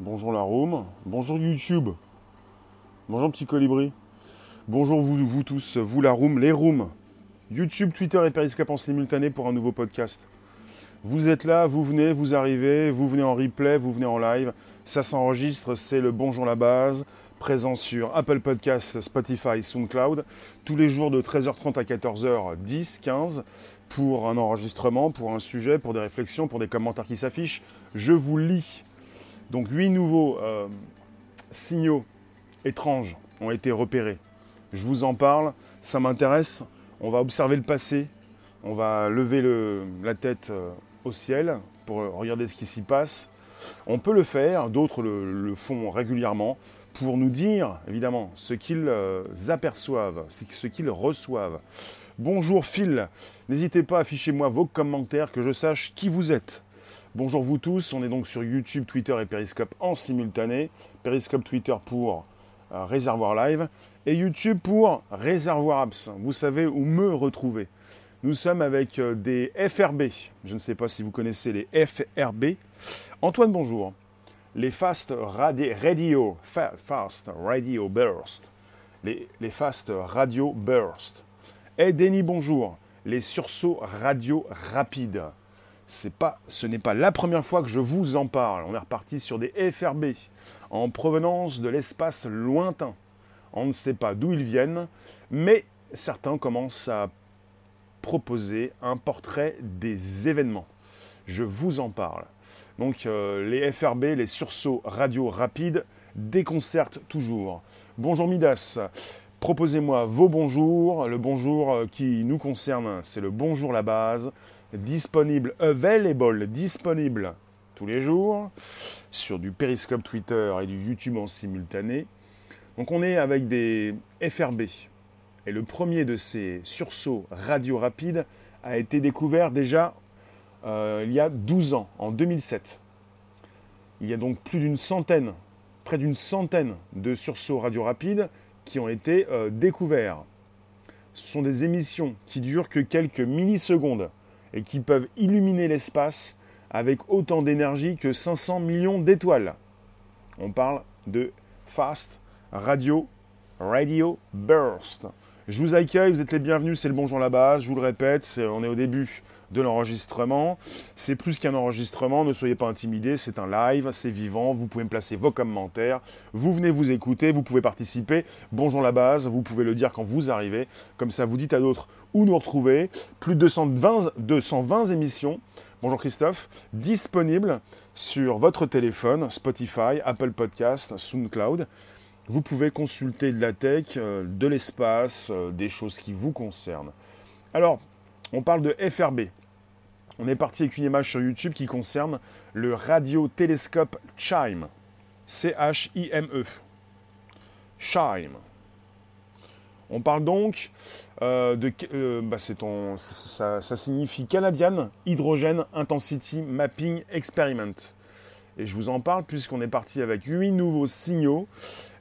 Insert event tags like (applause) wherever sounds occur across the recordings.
Bonjour la room. Bonjour YouTube. Bonjour petit colibri. Bonjour vous, vous tous, vous la room, les rooms. YouTube, Twitter et Periscope en simultané pour un nouveau podcast. Vous êtes là, vous venez, vous arrivez, vous venez en replay, vous venez en live. Ça s'enregistre, c'est le Bonjour la base, présent sur Apple Podcasts, Spotify, SoundCloud, tous les jours de 13h30 à 14h10, 15, pour un enregistrement, pour un sujet, pour des réflexions, pour des commentaires qui s'affichent. Je vous lis. Donc huit nouveaux euh, signaux étranges ont été repérés. Je vous en parle, ça m'intéresse. On va observer le passé, on va lever la tête euh, au ciel pour regarder ce qui s'y passe. On peut le faire, d'autres le, font régulièrement pour nous dire, évidemment, ce qu'ils euh, aperçoivent, ce qu'ils reçoivent. Bonjour Phil, n'hésitez pas à afficher moi vos commentaires, que je sache qui vous êtes. Bonjour vous tous, on est donc sur YouTube, Twitter et Periscope en simultané. Periscope Twitter pour euh, Réservoir Live et YouTube pour Réservoir Apps. Vous savez où me retrouver. Nous sommes avec euh, des FRB. Je ne sais pas si vous connaissez les FRB. Antoine, bonjour. Les Fast Radio, Fast Radio Burst. Les, les Fast Radio Burst. Et Denis, bonjour. Les sursauts radio rapides. Pas, ce n'est pas la première fois que je vous en parle. On est reparti sur des FRB en provenance de l'espace lointain. On ne sait pas d'où ils viennent, mais certains commencent à proposer un portrait des événements. Je vous en parle. Donc euh, les FRB, les sursauts radio rapides, déconcertent toujours. Bonjour Midas, proposez-moi vos bonjours. Le bonjour euh, qui nous concerne, c'est le bonjour la base, disponible, available, disponible tous les jours sur du Periscope Twitter et du YouTube en simultané. Donc on est avec des FRB, et le premier de ces sursauts radio rapides a été découvert déjà euh, il y a 12 ans, en 2007. Il y a donc plus d'une centaine, près d'une centaine de sursauts radio rapides qui ont été euh, découverts. Ce sont des émissions qui durent que quelques millisecondes et qui peuvent illuminer l'espace avec autant d'énergie que 500 millions d'étoiles. On parle de Fast Radio Radio Burst. Je vous accueille, vous êtes les bienvenus, c'est le bonjour la base, je vous le répète, on est au début de l'enregistrement. C'est plus qu'un enregistrement, ne soyez pas intimidés, c'est un live, c'est vivant, vous pouvez me placer vos commentaires, vous venez vous écouter, vous pouvez participer. Bonjour la base, vous pouvez le dire quand vous arrivez, comme ça vous dites à d'autres où nous retrouver. Plus de 220, 220 émissions, bonjour Christophe, disponibles sur votre téléphone, Spotify, Apple Podcast, SoundCloud vous pouvez consulter de la tech, euh, de l'espace, euh, des choses qui vous concernent. Alors, on parle de FRB. On est parti avec une image sur YouTube qui concerne le radiotélescope CHIME. C-H-I-M-E. CHIME. On parle donc euh, de. Bah ça, ça, signifie Canadian Hydrogen Intensity Mapping Experiment. Et je vous en parle puisqu'on est parti avec huit nouveaux signaux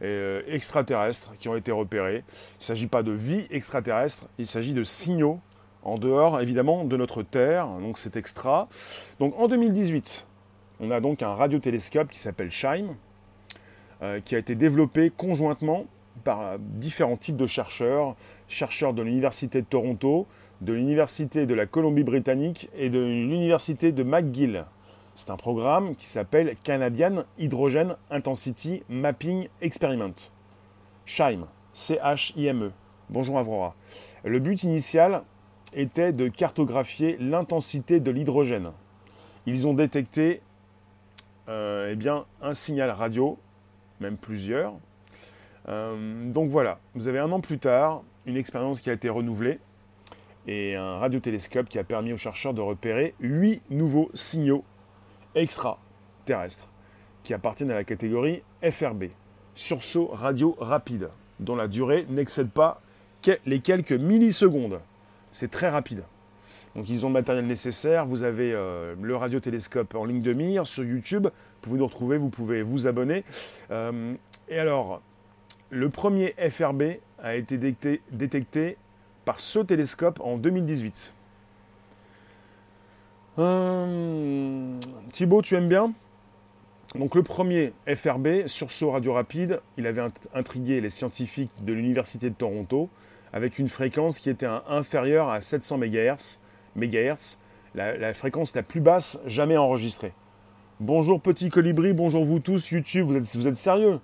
euh, extraterrestres qui ont été repérés. Il ne s'agit pas de vie extraterrestre, il s'agit de signaux en dehors évidemment de notre Terre, donc c'est extra. Donc en 2018, on a donc un radiotélescope qui s'appelle SHIME, euh, qui a été développé conjointement par différents types de chercheurs, chercheurs de l'Université de Toronto, de l'Université de la Colombie-Britannique et de l'Université de McGill c'est un programme qui s'appelle Canadian Hydrogen Intensity Mapping Experiment. CHIME, C-H-I-M-E. Bonjour Avrora. Le but initial était de cartographier l'intensité de l'hydrogène. Ils ont détecté euh, eh un signal radio, même plusieurs. Euh, donc voilà, vous avez un an plus tard une expérience qui a été renouvelée et un radiotélescope qui a permis aux chercheurs de repérer huit nouveaux signaux extraterrestres qui appartiennent à la catégorie FRB, sursaut radio rapide, dont la durée n'excède pas les quelques millisecondes. C'est très rapide. Donc ils ont le matériel nécessaire, vous avez euh, le radiotélescope en ligne de mire sur YouTube, vous pouvez nous retrouver, vous pouvez vous abonner. Euh, et alors, le premier FRB a été détecté, par ce télescope en 2018. Euh, Thibaut, tu aimes bien? Donc le premier FRB, sursaut radio rapide, il avait intrigué les scientifiques de l'Université de Toronto avec une fréquence qui était inférieure à 700 MHz, MHz la, fréquence la plus basse jamais enregistrée. Bonjour petit colibri, bonjour vous tous, YouTube, vous êtes, sérieux?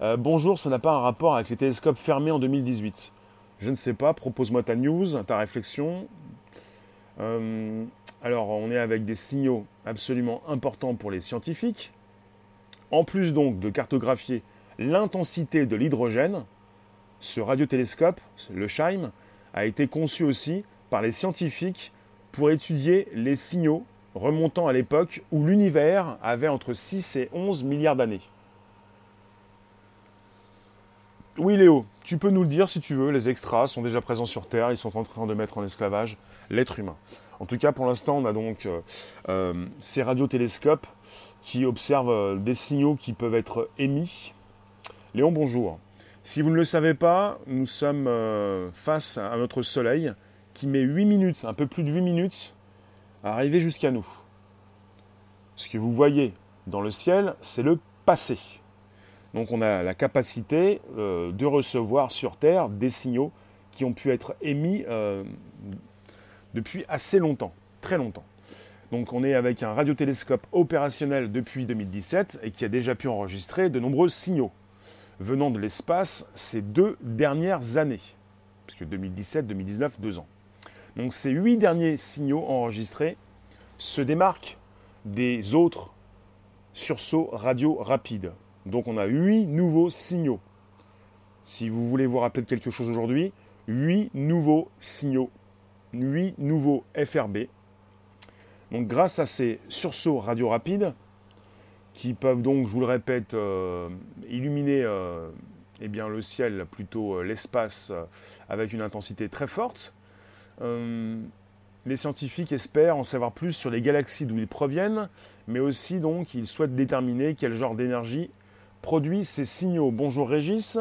Euh, Bonjour, ça n'a pas un rapport avec les télescopes fermés en 2018. Je ne sais pas, propose-moi ta news, ta réflexion. Euh, alors, on est avec des signaux absolument importants pour les scientifiques. En plus donc de cartographier l'intensité de l'hydrogène, ce radiotélescope, le SHIME, a été conçu aussi par les scientifiques pour étudier les signaux remontant à l'époque où l'univers avait entre 6 et 11 milliards d'années. Oui Léo, tu peux nous le dire si tu veux, les extras sont déjà présents sur Terre, ils sont en train de mettre en esclavage l'être humain. En tout cas, pour l'instant, on a donc euh, euh, ces radiotélescopes qui observent euh, des signaux qui peuvent être émis. Léon, bonjour. Si vous ne le savez pas, nous sommes face à notre Soleil qui met 8 minutes, un peu plus de 8 minutes, à arriver jusqu'à nous. Ce que vous voyez dans le ciel, c'est le passé. Donc on a la capacité de recevoir sur Terre des signaux qui ont pu être émis depuis assez longtemps, très longtemps. Donc on est avec un radiotélescope opérationnel depuis 2017 et qui a déjà pu enregistrer de nombreux signaux venant de l'espace ces deux dernières années, puisque 2017, 2019, deux ans. Donc ces huit derniers signaux enregistrés se démarquent des autres sursauts radio rapides. Donc on a huit nouveaux signaux. Si vous voulez vous rappeler de quelque chose aujourd'hui, huit nouveaux signaux 8 nouveaux FRB. Donc grâce à ces sursauts radio rapides, qui peuvent donc, je vous le répète, euh, illuminer euh, eh le ciel, plutôt euh, l'espace, avec une intensité très forte, les scientifiques espèrent en savoir plus sur les galaxies d'où ils proviennent, mais aussi donc ils souhaitent déterminer quel genre d'énergie produit ces signaux. Bonjour Régis.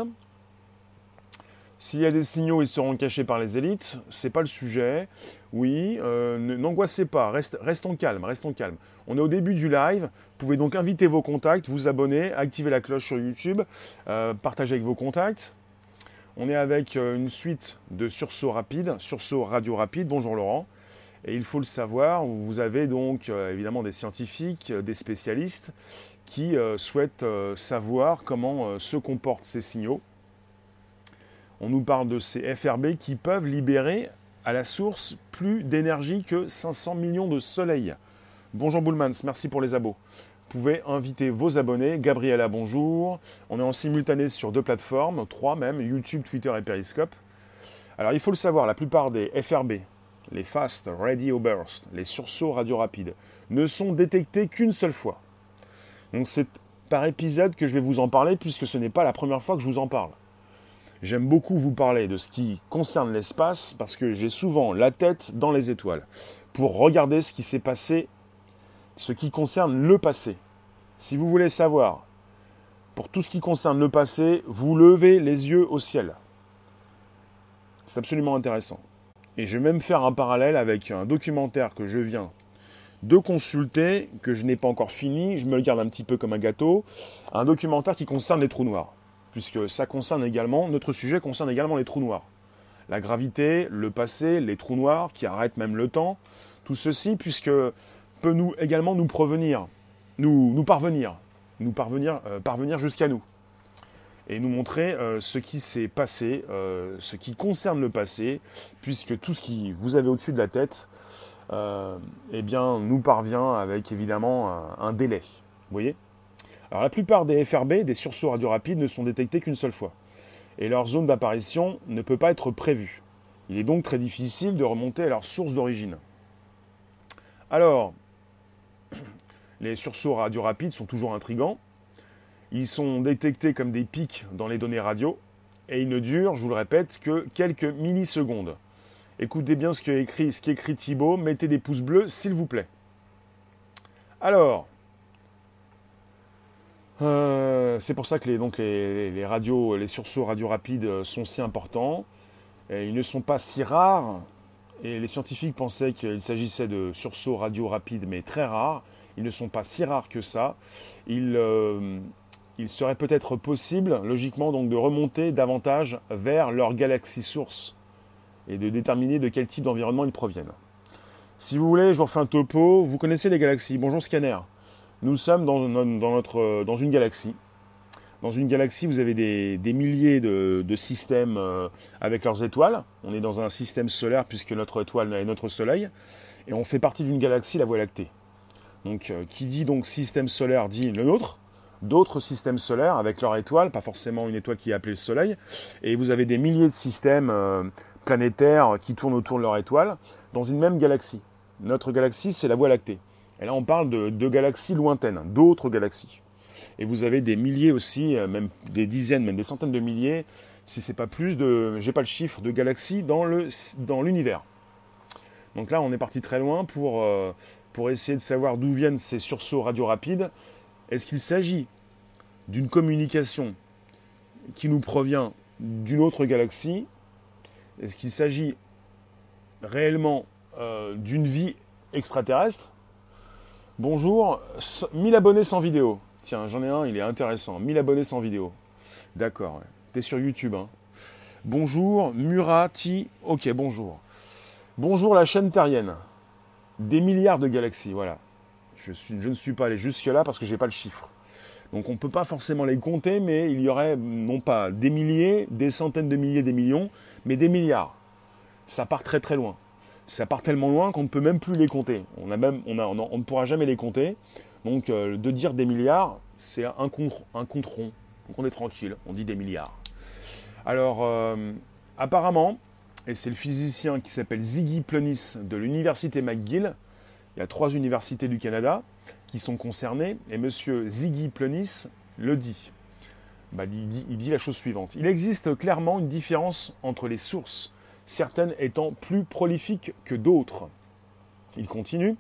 S'il y a des signaux, ils seront cachés par les élites. C'est pas le sujet. Oui, euh, n'angoissez pas. restons calmes, restons calmes. On est au début du live. Vous pouvez donc inviter vos contacts, vous abonner, activer la cloche sur YouTube, euh, partager avec vos contacts. On est avec euh, une suite de sursauts rapides, sursauts radio rapides. Bonjour Laurent. Et il faut le savoir, vous avez donc évidemment des scientifiques, des spécialistes qui souhaitent savoir comment se comportent ces signaux on nous parle de ces FRB qui peuvent libérer à la source plus d'énergie que 500 millions de soleils. Bonjour Bullmans, merci pour les abos. Vous pouvez inviter vos abonnés. Gabriella, bonjour. On est en simultané sur deux plateformes, trois même, YouTube, Twitter et Periscope. Alors il faut le savoir, la plupart des FRB, les Fast Radio Burst, les sursauts radio rapides, ne sont détectés qu'une seule fois. Donc c'est par épisode que je vais vous en parler puisque ce n'est pas la première fois que je vous en parle. J'aime beaucoup vous parler de ce qui concerne l'espace parce que j'ai souvent la tête dans les étoiles pour regarder ce qui s'est passé, ce qui concerne le passé. Si vous voulez savoir, pour tout ce qui concerne le passé, vous levez les yeux au ciel. C'est absolument intéressant. Et je vais même faire un parallèle avec un documentaire que je viens de consulter, que je n'ai pas encore fini, je me le garde un petit peu comme un gâteau, un documentaire qui concerne les trous noirs puisque ça concerne également, notre sujet concerne également les trous noirs. La gravité, le passé, les trous noirs qui arrêtent même le temps, tout ceci, puisque peut nous également nous provenir, nous, parvenir, nous parvenir, euh, parvenir jusqu'à nous. Et nous montrer euh, ce qui s'est passé, euh, ce qui concerne le passé, puisque tout ce qui vous avez au-dessus de la tête, eh bien, nous parvient avec évidemment un délai. Vous voyez? Alors la plupart des FRB, des sursauts radio rapides, ne sont détectés qu'une seule fois. Et leur zone d'apparition ne peut pas être prévue. Il est donc très difficile de remonter à leur source d'origine. Alors, (clears throat) les sursauts radio rapides sont toujours intrigants. Ils sont détectés comme des pics dans les données radio et ils ne durent, je vous le répète, que quelques millisecondes. Écoutez bien ce qu'écrit Thibaut, mettez des pouces bleus s'il vous plaît. Alors, euh, c'est pour ça que les, donc les, radios, les sursauts radio rapides euh, sont si importants. ils ne sont pas si rares. Et les scientifiques pensaient qu'il s'agissait de sursauts radio rapides, mais très rares. Ils ne sont pas si rares que ça. Il, il serait peut-être possible, logiquement, donc de remonter davantage vers leur galaxie source et de déterminer de quel type d'environnement ils proviennent. Si vous voulez, je vous refais un topo. Vous connaissez les galaxies. Bonjour Scanner. Nous sommes dans, notre, dans une galaxie. Dans une galaxie, vous avez des, milliers de, systèmes euh, avec leurs étoiles. On est dans un système solaire puisque notre étoile est notre Soleil. Et on fait partie d'une galaxie, la Voie lactée. Donc, euh, qui dit donc système solaire dit le nôtre. D'autres systèmes solaires avec leur étoile, pas forcément une étoile qui est appelée le Soleil. Et vous avez des milliers de systèmes euh, planétaires qui tournent autour de leur étoile dans une même galaxie. Notre galaxie, c'est la Voie lactée. Et là, on parle de, galaxies lointaines, d'autres galaxies. Et vous avez des milliers aussi, euh, même des dizaines, même des centaines de milliers, si c'est pas plus de, j'ai pas le chiffre, de galaxies dans l'univers. Donc là, on est parti très loin pour euh, essayer de savoir d'où viennent ces sursauts radio rapides. Est-ce qu'il s'agit d'une communication qui nous provient d'une autre galaxie? Est-ce qu'il s'agit réellement euh, d'une vie extraterrestre? Bonjour, 1000 abonnés sans vidéo. Tiens, j'en ai un, il est intéressant. 1000 abonnés sans vidéo. D'accord, t'es sur YouTube. Hein. Bonjour, Murati. Ok, bonjour. Bonjour la chaîne terrienne. Des milliards de galaxies, voilà. Je, je ne suis pas allé jusque-là parce que je n'ai pas le chiffre. Donc on ne peut pas forcément les compter, mais il y aurait non pas des milliers, des centaines de milliers, des millions, mais des milliards. Ça part très très loin ça part tellement loin qu'on ne peut même plus les compter. On, a même, on, a, on, ne pourra jamais les compter. Donc euh, de dire des milliards, c'est un compte, un compte rond. Donc on est tranquille, on dit des milliards. Alors euh, apparemment, et c'est le physicien qui s'appelle Ziggy Plonis de l'université McGill, il y a trois universités du Canada qui sont concernées, et monsieur Ziggy Plonis le. Bah, dit. Il dit la chose suivante. Il existe clairement une différence entre les sources certaines étant plus prolifiques que d'autres. Il continue.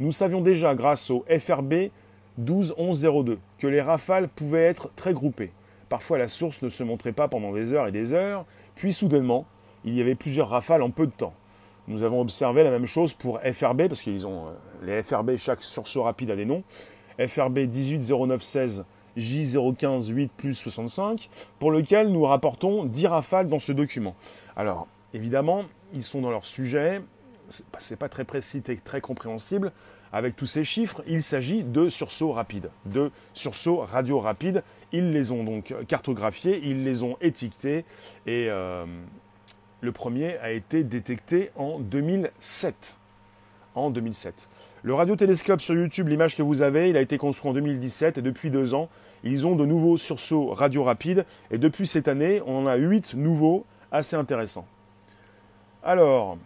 Nous savions déjà, grâce au FRB 121102, que les rafales pouvaient être très groupées. Parfois, la source ne se montrait pas pendant des heures et des heures, puis soudainement, il y avait plusieurs rafales en peu de temps. Nous avons observé la même chose pour FRB, parce qu'ils ont euh, les FRB, chaque sursaut rapide a des noms. FRB 180916 J015 8 plus 65, pour lequel nous rapportons 10 rafales dans ce document. Alors, Évidemment, ils sont dans leur sujet, c'est pas très précis et très compréhensible. Avec tous ces chiffres, il s'agit de sursauts rapides, de sursauts radio rapides. Ils les ont donc cartographiés, ils les ont étiquetés et euh, le premier a été détecté en 2007. En 2007. Le radiotélescope sur YouTube, l'image que vous avez, il a été construit en 2017 et depuis deux ans, ils ont de nouveaux sursauts radio rapides et depuis cette année, on en a huit nouveaux assez intéressants. Alors,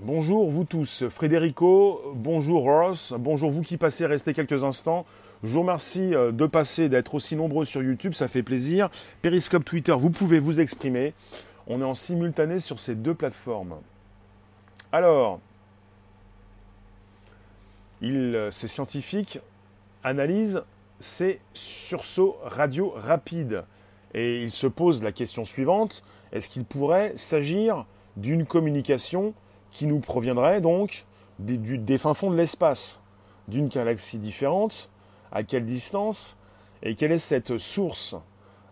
bonjour vous tous. Frédérico, bonjour Ross, bonjour vous qui passez, restez quelques instants. Je vous remercie euh, de passer, d'être aussi nombreux sur YouTube, ça fait plaisir. Periscope Twitter, vous pouvez vous exprimer. On est en simultané sur ces deux plateformes. Alors, euh, ces scientifiques analysent ces sursauts radio rapides. Et ils se posent la question suivante est-ce qu'il pourrait s'agir d'une communication qui nous proviendrait donc des, fins fonds de l'espace, d'une galaxie différente, à quelle distance, et quelle est cette source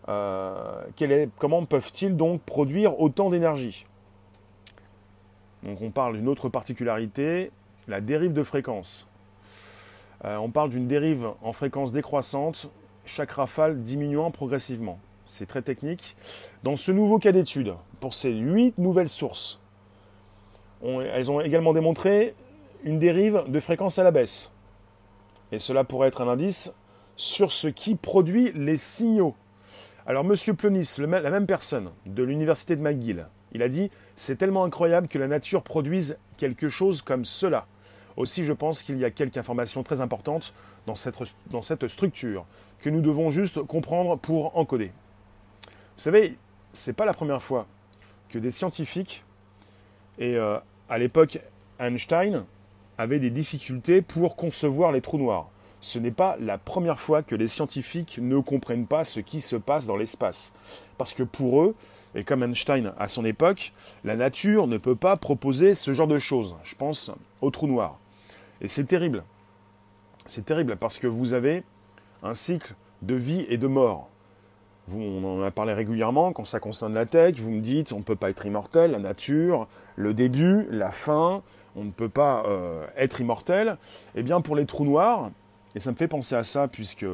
euh, Comment peuvent-ils donc produire autant d'énergie? Donc on parle d'une autre particularité, la dérive de fréquence. Euh, on parle d'une dérive en fréquence décroissante, chaque rafale diminuant progressivement c'est très technique. Dans ce nouveau cas d'étude, pour ces huit nouvelles sources, elles ont également démontré une dérive de fréquence à la baisse. Et cela pourrait être un indice sur ce qui produit les signaux. Alors, M. Plonis, la même personne de l'université de McGill, il a dit C'est tellement incroyable que la nature produise quelque chose comme cela. Aussi, je pense qu'il y a quelques informations très importantes dans cette structure que nous devons juste comprendre pour encoder. Vous savez, c'est pas la première fois que des scientifiques, et euh, à l'époque Einstein, avaient des difficultés pour concevoir les trous noirs. Ce n'est pas la première fois que les scientifiques ne comprennent pas ce qui se passe dans l'espace. Parce que pour eux, et comme Einstein à son époque, la nature ne peut pas proposer ce genre de choses. Je pense aux trous noirs. Et c'est terrible. c'est terrible parce que vous avez un cycle de vie et de mort. On en a parlé régulièrement, quand ça concerne la tech, vous me dites on ne peut pas être immortel, la nature, le début, la fin, on ne peut pas euh, être immortel. Eh bien pour les trous noirs, et ça me fait penser à ça puisque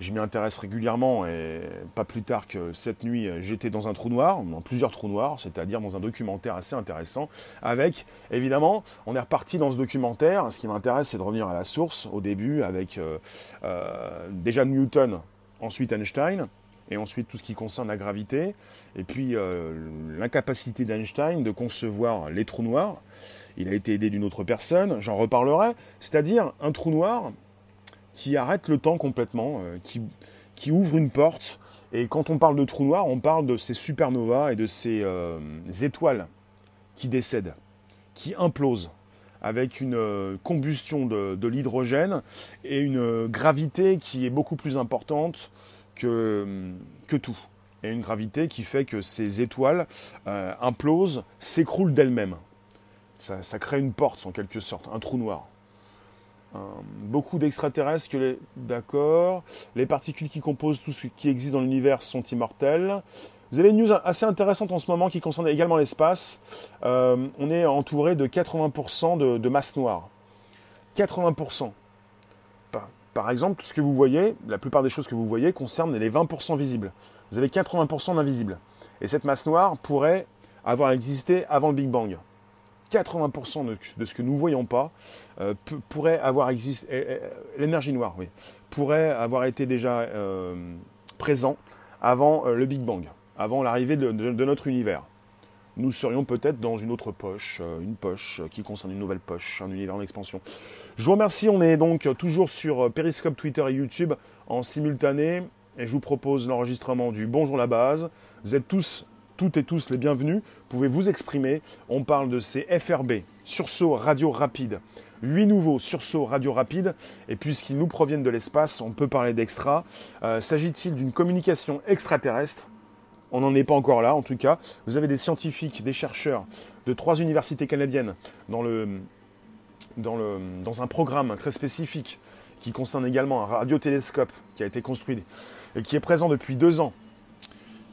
je m'y intéresse régulièrement et pas plus tard que cette nuit, j'étais dans un trou noir, dans plusieurs trous noirs, c'est-à-dire dans un documentaire assez intéressant, avec, évidemment, on est reparti dans ce documentaire, ce qui m'intéresse c'est de revenir à la source, au début, avec euh, euh, déjà Newton, ensuite Einstein, et ensuite tout ce qui concerne la gravité, et puis euh, l'incapacité d'Einstein de concevoir les trous noirs. Il a été aidé d'une autre personne, j'en reparlerai, c'est-à-dire un trou noir qui arrête le temps complètement, euh, qui, ouvre une porte. Et quand on parle de trou noir, on parle de ces supernovas et de ces euh, étoiles qui décèdent, qui implosent, avec une euh, combustion de, l'hydrogène et une gravité qui est beaucoup plus importante que, que tout. Et une gravité qui fait que ces étoiles implosent, s'écroulent d'elles-mêmes. Ça, crée une porte en quelque sorte, un trou noir. Euh, beaucoup d'extraterrestres. D'accord. Les particules qui composent tout ce qui existe dans l'univers sont immortelles. Vous avez une news assez intéressante en ce moment qui concerne également l'espace. Euh, on est entouré de 80% de, masse noire. 80%. Par, par, exemple, tout ce que vous voyez, la plupart des choses que vous voyez concernent les 20% visibles. Vous avez 80% d'invisibles. Et cette masse noire pourrait avoir existé avant le Big Bang. 80% de, ce que nous ne voyons pas euh, pourrait avoir existé, euh, l'énergie noire, oui, pourrait avoir été déjà présent avant le Big Bang, avant l'arrivée de, notre univers. Nous serions peut-être dans une autre poche, une poche qui concerne une nouvelle poche, un univers en expansion. Je vous remercie, on est donc toujours sur Periscope, Twitter et YouTube en simultané, et je vous propose l'enregistrement du Bonjour la base. Vous êtes tous toutes et tous les bienvenus. Vous pouvez vous exprimer. On parle de ces FRB, sursauts radio rapide. Huit nouveaux sursauts radio rapides. Et puisqu'ils nous proviennent de l'espace, on peut parler d'extra. Euh, s'agit-il d'une communication extraterrestre? On n'en est pas encore là, en tout cas. Vous avez des scientifiques, des chercheurs de trois universités canadiennes dans, un programme très spécifique qui concerne également un radiotélescope qui a été construit et qui est présent depuis deux ans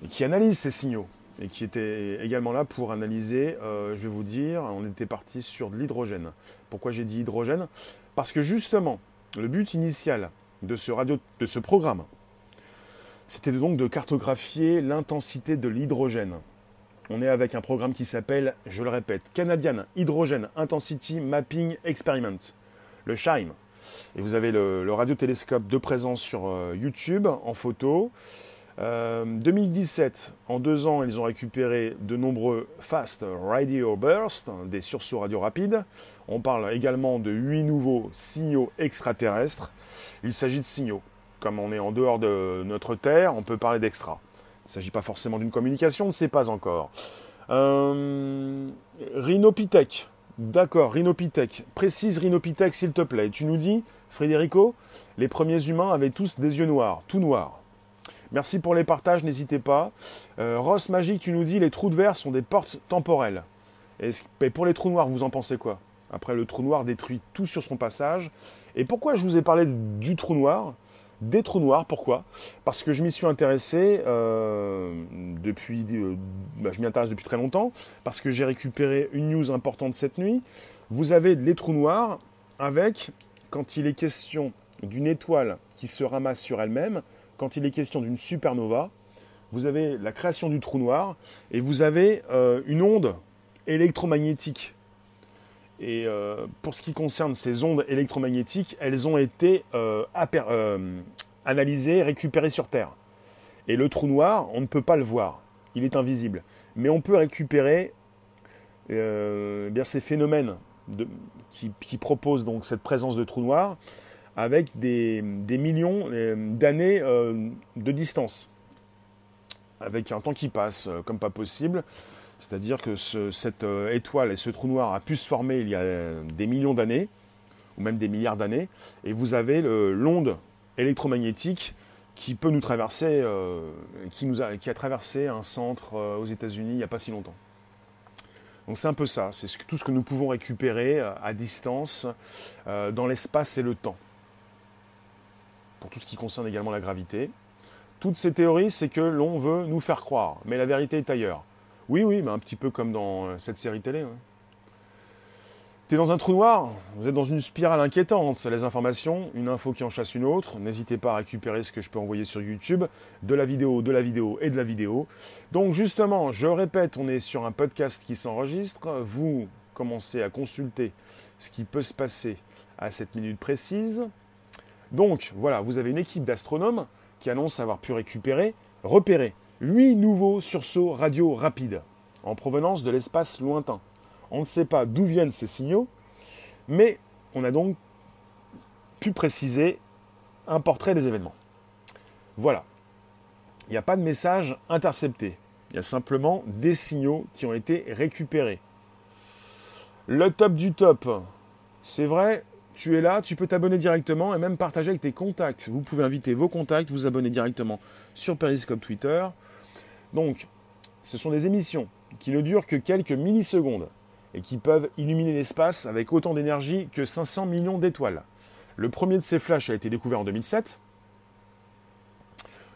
et qui analyse ces signaux et qui était également là pour analyser, euh, je vais vous dire, on était parti sur de l'hydrogène. Pourquoi j'ai dit hydrogène? Parce que justement, le but initial de ce programme, c'était donc de cartographier l'intensité de l'hydrogène. On est avec un programme qui s'appelle, je le répète, Canadian Hydrogen Intensity Mapping Experiment, le SHIME. Et vous avez le, radiotélescope de présence sur euh, YouTube en photo. 2017, euh, en deux ans, ils ont récupéré de nombreux fast radio bursts, des sursauts radio rapides. On parle également de huit nouveaux signaux extraterrestres. Il s'agit de signaux. Comme on est en dehors de notre Terre, on peut parler d'extra. Il ne s'agit pas forcément d'une communication, on ne sait pas encore. Euh, Rhinopithèque. D'accord, Rhinopithèque. Précise Rhinopithèque, s'il te plaît. Tu nous dis, Frédérico, les premiers humains avaient tous des yeux noirs, tout noirs. Merci pour les partages, n'hésitez pas. Euh, Ross Magique, tu nous dis les trous de verre sont des portes temporelles. Et, pour les trous noirs, vous en pensez quoi? Après, le trou noir détruit tout sur son passage. Et pourquoi je vous ai parlé du trou noir? Des trous noirs, pourquoi? Parce que je m'y suis intéressé euh, depuis. Euh, bah, je m'y intéresse depuis très longtemps. Parce que j'ai récupéré une news importante cette nuit. Vous avez les trous noirs avec, quand il est question d'une étoile qui se ramasse sur elle-même, quand il est question d'une supernova, vous avez la création du trou noir et vous avez euh, une onde électromagnétique. Et euh, pour ce qui concerne ces ondes électromagnétiques, elles ont été euh, analysées, récupérées sur Terre. Et le trou noir, on ne peut pas le voir, il est invisible. Mais on peut récupérer bien ces phénomènes qui, proposent donc cette présence de trou noir avec des, millions euh, d'années euh, de distance, avec un temps qui passe euh, comme pas possible. C'est-à-dire que cette étoile et ce trou noir a pu se former il y a des millions d'années, ou même des milliards d'années, et vous avez l'onde électromagnétique qui peut nous traverser, a, qui a traversé un centre aux États-Unis il n'y a pas si longtemps. Donc c'est un peu ça, c'est tout ce que nous pouvons récupérer euh, à distance euh, dans l'espace et le temps. Pour tout ce qui concerne également la gravité. Toutes ces théories, c'est que l'on veut nous faire croire, mais la vérité est ailleurs. Oui, oui, mais un petit peu comme dans euh, cette série télé. T'es dans un trou noir, vous êtes dans une spirale inquiétante, les informations, une info qui en chasse une autre, n'hésitez pas à récupérer ce que je peux envoyer sur YouTube, de la vidéo, de la vidéo et de la vidéo. Donc justement, je répète, on est sur un podcast qui s'enregistre, vous commencez à consulter ce qui peut se passer à cette minute précise. Donc voilà, vous avez une équipe d'astronomes qui annonce avoir pu récupérer, repérer, 8 nouveaux sursauts radio rapides en provenance de l'espace lointain. On ne sait pas d'où viennent ces signaux, mais on a donc pu préciser un portrait des événements. Voilà. Il n'y a pas de message intercepté. Il y a simplement des signaux qui ont été récupérés. Le top du top. C'est vrai, tu es là, tu peux t'abonner directement et même partager avec tes contacts. Vous pouvez inviter vos contacts, vous abonner directement sur Periscope Twitter. Donc, ce sont des émissions qui ne durent que quelques millisecondes et qui peuvent illuminer l'espace avec autant d'énergie que 500 millions d'étoiles. Le premier de ces flashs a été découvert en 2007.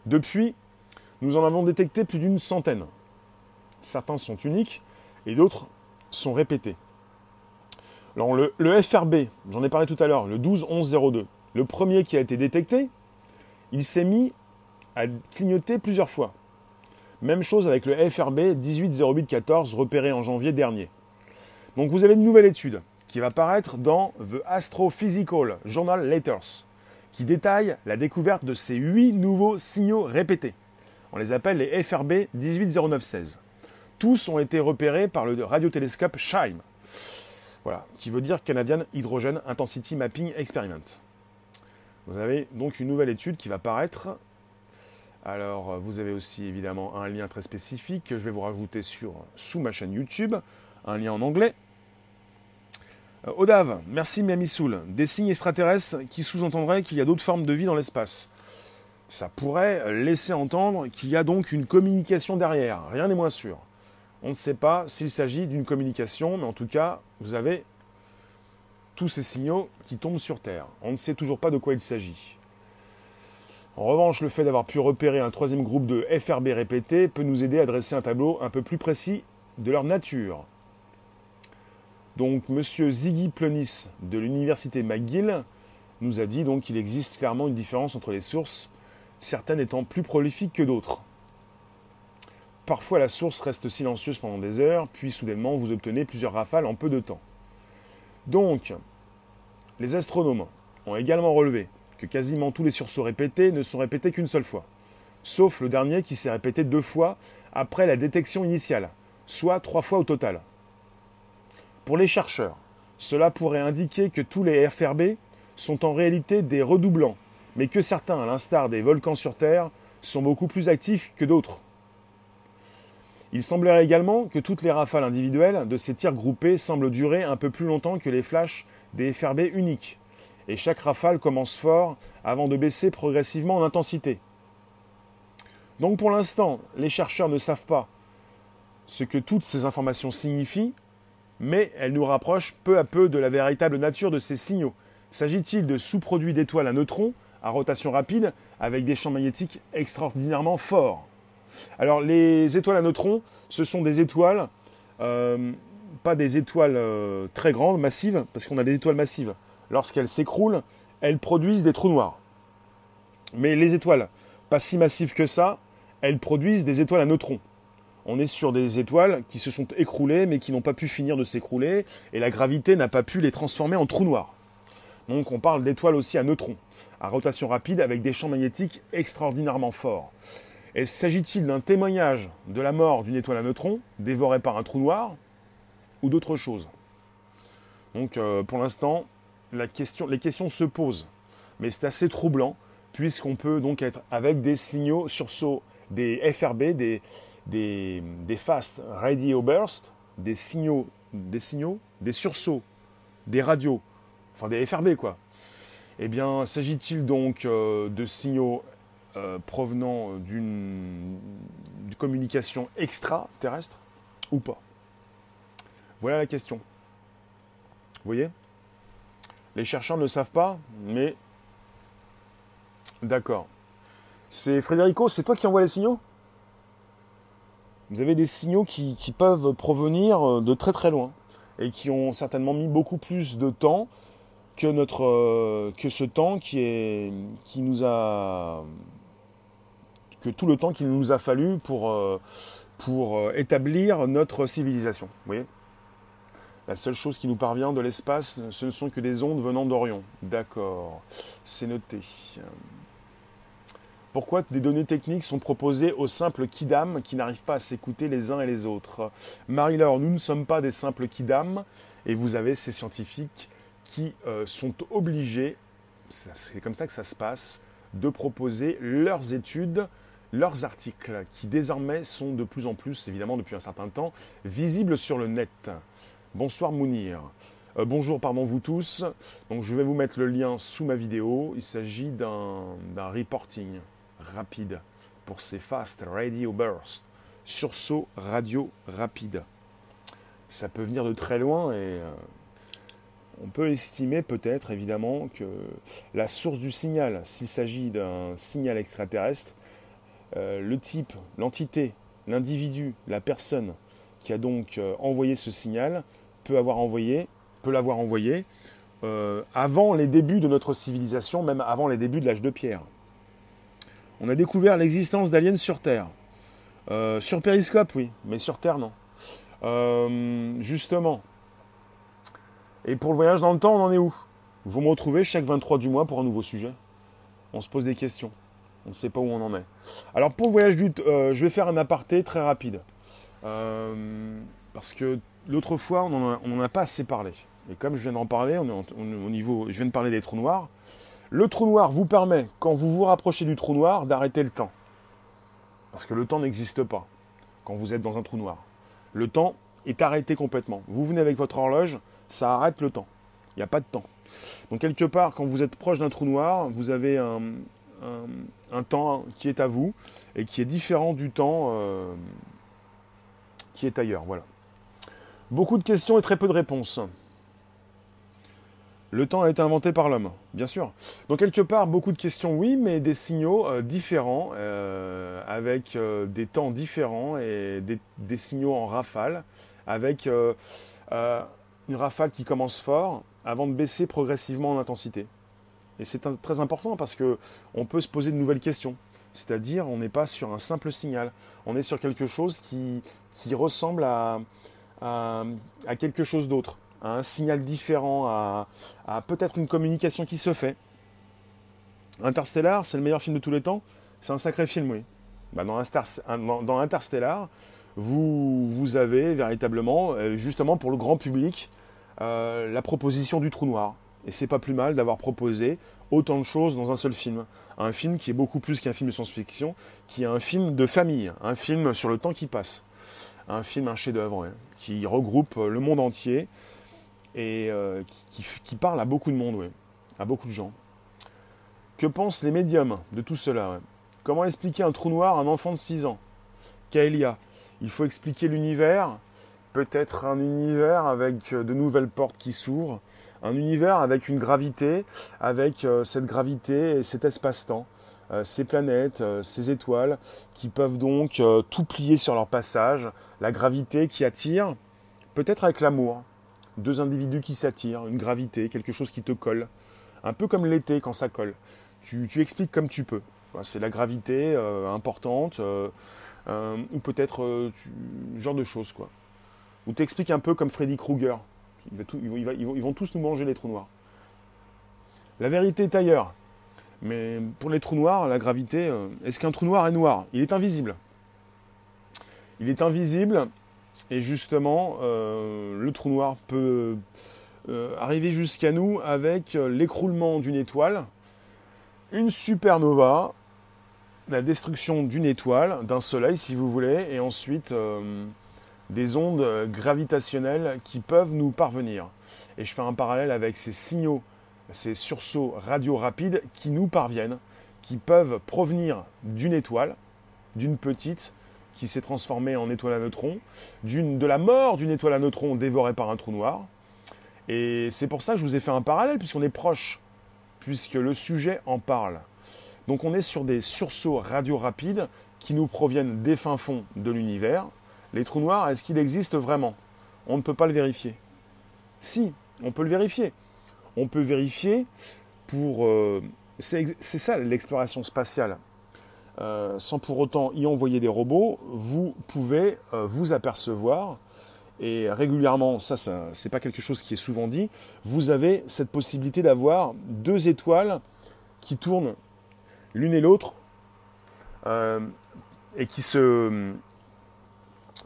Depuis, nous en avons détecté plus d'une centaine. Certains sont uniques et d'autres sont répétés. Alors le, FRB, j'en ai parlé tout à l'heure, le 121102, le premier qui a été détecté, il s'est mis à clignoter plusieurs fois. Même chose avec le FRB 180814 repéré en janvier dernier. Donc vous avez une nouvelle étude qui va paraître dans The Astrophysical Journal Letters, qui détaille la découverte de ces huit nouveaux signaux répétés. On les appelle les FRB 180916. Tous ont été repérés par le radiotélescope SHIME, voilà, qui veut dire Canadian Hydrogen Intensity Mapping Experiment. Vous avez donc une nouvelle étude qui va paraître. Alors, vous avez aussi évidemment un lien très spécifique que je vais vous rajouter sur, sous ma chaîne YouTube, un lien en anglais euh, Odave, merci Miamisoul. Des signes extraterrestres qui sous-entendraient qu'il y a d'autres formes de vie dans l'espace. Ça pourrait laisser entendre qu'il y a donc une communication derrière. Rien n'est moins sûr. On ne sait pas s'il s'agit d'une communication, mais en tout cas, vous avez tous ces signaux qui tombent sur Terre. On ne sait toujours pas de quoi il s'agit. En revanche, le fait d'avoir pu repérer un troisième groupe de FRB répétés peut nous aider à dresser un tableau un peu plus précis de leur nature. Donc, M. Ziggy Plonis de l'université McGill nous a dit qu'il existe clairement une différence entre les sources, certaines étant plus prolifiques que d'autres. Parfois, la source reste silencieuse pendant des heures, puis soudainement, vous obtenez plusieurs rafales en peu de temps. Donc, les astronomes ont également relevé que quasiment tous les sursauts répétés ne sont répétés qu'une seule fois, sauf le dernier qui s'est répété deux fois après la détection initiale, soit trois fois au total. Pour les chercheurs, cela pourrait indiquer que tous les FRB sont en réalité des redoublants, mais que certains, à l'instar des volcans sur Terre, sont beaucoup plus actifs que d'autres. Il semblerait également que toutes les rafales individuelles de ces tirs groupés semblent durer un peu plus longtemps que les flashs des FRB uniques, et chaque rafale commence fort avant de baisser progressivement en intensité. Donc pour l'instant, les chercheurs ne savent pas ce que toutes ces informations signifient, mais elle nous rapproche peu à peu de la véritable nature de ces signaux. S'agit-il de sous-produits d'étoiles à neutrons à rotation rapide avec des champs magnétiques extraordinairement forts? Alors les étoiles à neutrons, ce sont des étoiles, euh, pas des étoiles euh, très grandes, massives, parce qu'on a des étoiles massives. Lorsqu'elles s'écroulent, elles produisent des trous noirs. Mais les étoiles, pas si massives que ça, elles produisent des étoiles à neutrons on est sur des étoiles qui se sont écroulées mais qui n'ont pas pu finir de s'écrouler et la gravité n'a pas pu les transformer en trous noirs. Donc on parle d'étoiles aussi à neutrons, à rotation rapide avec des champs magnétiques extraordinairement forts. Et s'agit-il d'un témoignage de la mort d'une étoile à neutrons dévorée par un trou noir ou d'autre chose Donc euh, pour l'instant, les questions se posent. Mais c'est assez troublant puisqu'on peut donc être avec des signaux sursauts, des FRB, des, des, fast radio bursts, des signaux, des signaux, des sursauts, des radios, enfin des FRB quoi. Eh bien, s'agit-il donc euh, de signaux euh, provenant d'une communication extraterrestre ou pas? Voilà la question. Vous voyez? Les chercheurs ne savent pas, mais... D'accord. C'est Frédérico, c'est toi qui envoie les signaux? Vous avez des signaux qui, peuvent provenir de très très loin et qui ont certainement mis beaucoup plus de temps que notre euh, que ce temps qui nous a que tout le temps qu'il nous a fallu pour euh, pour euh, établir notre civilisation. Vous voyez? La seule chose qui nous parvient de l'espace, ce ne sont que des ondes venant d'Orion. D'accord, c'est noté. Pourquoi des données techniques sont proposées aux simples kidam qui n'arrivent pas à s'écouter les uns et les autres? Marie-Laure, nous ne sommes pas des simples kidam et vous avez ces scientifiques qui euh, sont obligés, c'est comme ça que ça se passe, de proposer leurs études, leurs articles, qui désormais sont de plus en plus, évidemment depuis un certain temps, visibles sur le net. Bonsoir Mounir. Euh, bonjour, pardon vous tous. Donc je vais vous mettre le lien sous ma vidéo. Il s'agit d'un reporting rapide pour ces fast radio bursts, sursaut radio rapide. Ça peut venir de très loin et euh, on peut estimer peut-être évidemment que la source du signal, s'il s'agit d'un signal extraterrestre, euh, le type, l'entité, l'individu, la personne qui a donc envoyé ce signal peut avoir envoyé, peut l'avoir envoyé euh, avant les débuts de notre civilisation, même avant les débuts de l'âge de pierre. On a découvert l'existence d'aliens sur Terre. sur Périscope, oui, mais sur Terre, non. justement, et pour le voyage dans le temps, on en est où? Vous me retrouvez chaque 23 du mois pour un nouveau sujet. On se pose des questions. On ne sait pas où on en est. Alors pour le voyage du euh, je vais faire un aparté très rapide. Euh, parce que l'autre fois, on n'en a, pas assez parlé. Et comme je viens d'en parler, est au niveau, je viens de parler des trous noirs. Le trou noir vous permet, quand vous vous rapprochez du trou noir, d'arrêter le temps. Parce que le temps n'existe pas quand vous êtes dans un trou noir. Le temps est arrêté complètement. Vous venez avec votre horloge, ça arrête le temps. Il n'y a pas de temps. Donc quelque part, quand vous êtes proche d'un trou noir, vous avez un, temps qui est à vous et qui est différent du temps euh, qui est ailleurs. Voilà. Beaucoup de questions et très peu de réponses. Le temps a été inventé par l'homme, bien sûr. Donc quelque part, beaucoup de questions, oui, mais des signaux euh, différents, euh, avec des temps différents et des, signaux en rafale, avec une rafale qui commence fort avant de baisser progressivement en intensité. Et c'est très important parce que on peut se poser de nouvelles questions. C'est-à-dire, on n'est pas sur un simple signal, on est sur quelque chose qui ressemble à, à, quelque chose d'autre, à un signal différent, à, peut-être une communication qui se fait. Interstellar, c'est le meilleur film de tous les temps, c'est un sacré film, oui. Bah, dans, Interstellar, vous, vous avez véritablement, euh, justement pour le grand public, euh, la proposition du trou noir. Et c'est pas plus mal d'avoir proposé autant de choses dans un seul film. Un film qui est beaucoup plus qu'un film de science-fiction, qui est un film de famille, un film sur le temps qui passe. Un film, un chef-d'œuvre, qui regroupe le monde entier et euh, qui, parle à beaucoup de monde, à beaucoup de gens. Que pensent les médiums de tout cela Comment expliquer un trou noir à un enfant de 6 ans? Kaelia, il faut expliquer l'univers peut-être un univers avec euh, de nouvelles portes qui s'ouvrent, un univers avec une gravité, avec euh, cette gravité et cet espace-temps, euh, ces planètes, ces étoiles qui peuvent donc tout plier sur leur passage, la gravité qui attire, peut-être avec l'amour, deux individus qui s'attirent, une gravité, quelque chose qui te colle, un peu comme l'été quand ça colle. Tu, expliques comme tu peux. C'est la gravité importante, ou peut-être genre de choses quoi où t'expliques un peu comme Freddy Krueger. ils, vont tous nous manger les trous noirs. La vérité est ailleurs. Mais pour les trous noirs, la gravité, euh, est-ce qu'un trou noir est noir? Il est invisible. Il est invisible et justement, euh, le trou noir peut euh, arriver jusqu'à nous avec l'écroulement d'une étoile, une supernova, la destruction d'une étoile, d'un soleil si vous voulez, et ensuite des ondes gravitationnelles qui peuvent nous parvenir. Et je fais un parallèle avec ces signaux, ces sursauts radio rapides qui nous parviennent, qui peuvent provenir d'une étoile, d'une petite, qui s'est transformée en étoile à neutrons, de la mort d'une étoile à neutrons dévorée par un trou noir. Et c'est pour ça que je vous ai fait un parallèle, puisqu'on est proche, puisque le sujet en parle. Donc on est sur des sursauts radio rapides qui nous proviennent des fins fonds de l'univers. Les trous noirs, est-ce qu'ils existent vraiment? On ne peut pas le vérifier. Si, on peut le vérifier. On peut vérifier pour... Euh, c'est ça l'exploration spatiale. Euh, sans pour autant y envoyer des robots, vous pouvez euh, vous apercevoir, et régulièrement, ça, ça c'est pas quelque chose qui est souvent dit, vous avez cette possibilité d'avoir deux étoiles qui tournent l'une et l'autre et qui se...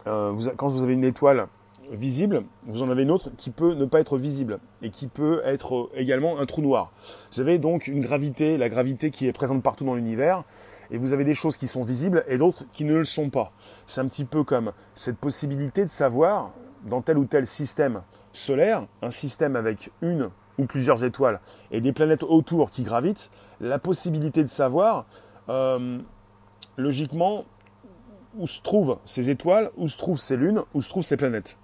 quand vous avez une étoile visible, vous en avez une autre qui peut ne pas être visible et qui peut être également un trou noir. Vous avez donc une gravité, la gravité qui est présente partout dans l'univers, et vous avez des choses qui sont visibles et d'autres qui ne le sont pas. C'est un petit peu comme cette possibilité de savoir dans tel ou tel système solaire, un système avec une ou plusieurs étoiles et des planètes autour qui gravitent, la possibilité de savoir euh, logiquement où se trouvent ces étoiles, où se trouvent ces lunes, où se trouvent ces planètes.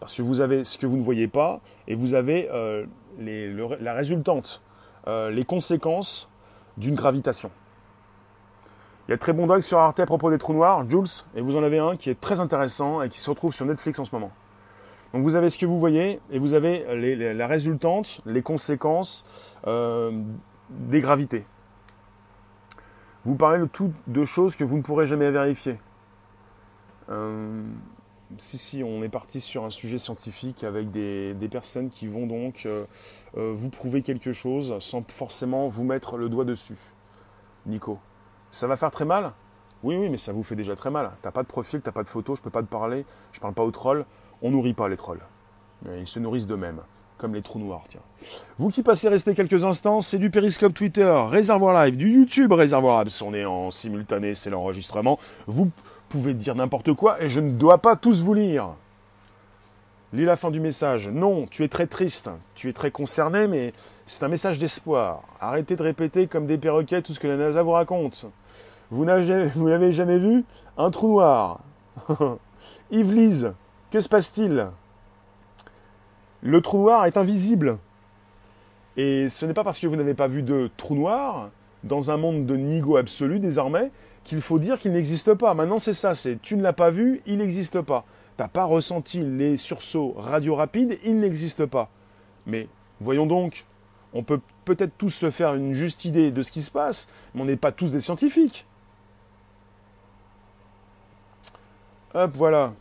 Parce que vous avez ce que vous ne voyez pas et vous avez euh, la résultante, euh, les conséquences d'une gravitation. Il y a très bon doc sur Arte à propos des trous noirs, Jules, et vous en avez un qui est très intéressant et qui se retrouve sur Netflix en ce moment. Donc vous avez ce que vous voyez et vous avez la résultante, les conséquences euh, des gravités. Vous parlez de tout de choses que vous ne pourrez jamais vérifier si, si, on est parti sur un sujet scientifique avec des, personnes qui vont donc euh, euh, vous prouver quelque chose sans forcément vous mettre le doigt dessus. Nico, ça va faire très mal? Oui, oui, mais ça vous fait déjà très mal. T'as pas de profil, t'as pas de photo, je peux pas te parler, je parle pas aux trolls. On nourrit pas les trolls. Ils se nourrissent d'eux-mêmes, comme les trous noirs, tiens. Vous qui passez rester quelques instants, c'est du Periscope Twitter, Réservoir Live, du YouTube Réservoir Live. On est en simultané, c'est l'enregistrement. Vous pouvez dire n'importe quoi et je ne dois pas tous vous lire. Lis la fin du message. Non, tu es très triste, tu es très concerné, mais c'est un message d'espoir. Arrêtez de répéter comme des perroquets tout ce que la NASA vous raconte. Vous n'avez jamais vu un trou noir. (laughs) Yves Lise, que se passe-t-il? Le trou noir est invisible. Et ce n'est pas parce que vous n'avez pas vu de trou noir, dans un monde de nigo absolu désormais, qu'il faut dire qu'il n'existe pas. Maintenant, c'est ça, c'est tu ne l'as pas vu, il n'existe pas. Tu n'as pas ressenti les sursauts radio rapides, il n'existe pas. Mais voyons donc, on peut peut-être tous se faire une juste idée de ce qui se passe, mais on n'est pas tous des scientifiques. Hop, voilà.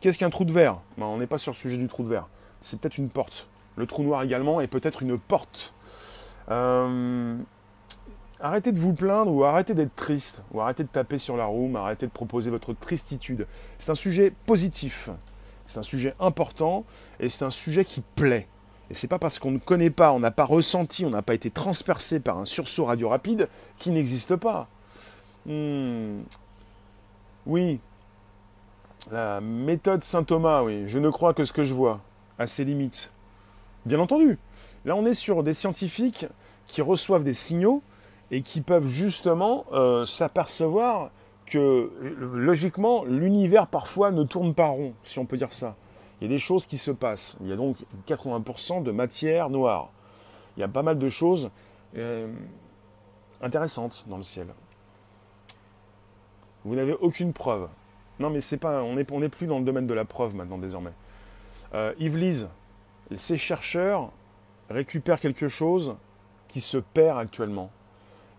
Qu'est-ce qu'un trou de verre? On n'est pas sur le sujet du trou de verre. C'est peut-être une porte. Le trou noir également est peut-être une porte. Euh, Arrêtez de vous plaindre ou arrêtez d'être triste, ou arrêtez de taper sur la roue, arrêtez de proposer votre tristitude. C'est un sujet positif, c'est un sujet important et c'est un sujet qui plaît. Et c'est pas parce qu'on ne connaît pas, on n'a pas ressenti, on n'a pas été transpercé par un sursaut radio rapide qui n'existe pas. Hmm. Oui, la méthode Saint Thomas, oui, je ne crois que ce que je vois, à ses limites. Bien entendu, là on est sur des scientifiques qui reçoivent des signaux et qui peuvent justement euh, s'apercevoir que logiquement l'univers parfois ne tourne pas rond, si on peut dire ça. Il y a des choses qui se passent. Il y a donc 80% de matière noire. Il y a pas mal de choses euh, intéressantes dans le ciel. Vous n'avez aucune preuve. Non, mais c'est pas, on n'est on est plus dans le domaine de la preuve maintenant désormais. Euh, Yves Lise, ces chercheurs récupèrent quelque chose qui se perd actuellement.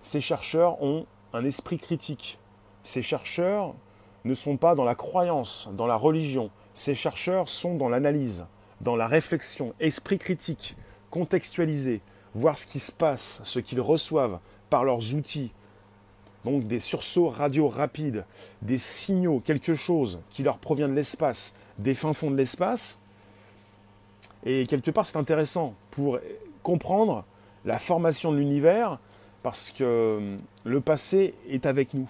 Ces chercheurs ont un esprit critique. Ces chercheurs ne sont pas dans la croyance, dans la religion. Ces chercheurs sont dans l'analyse, dans la réflexion, esprit critique, contextualisé, voir ce qui se passe, ce qu'ils reçoivent par leurs outils. Donc des sursauts radio rapides, des signaux, quelque chose qui leur provient de l'espace, des fins fonds de l'espace. Et quelque part, c'est intéressant pour comprendre la formation de l'univers, parce que euh, le passé est avec nous.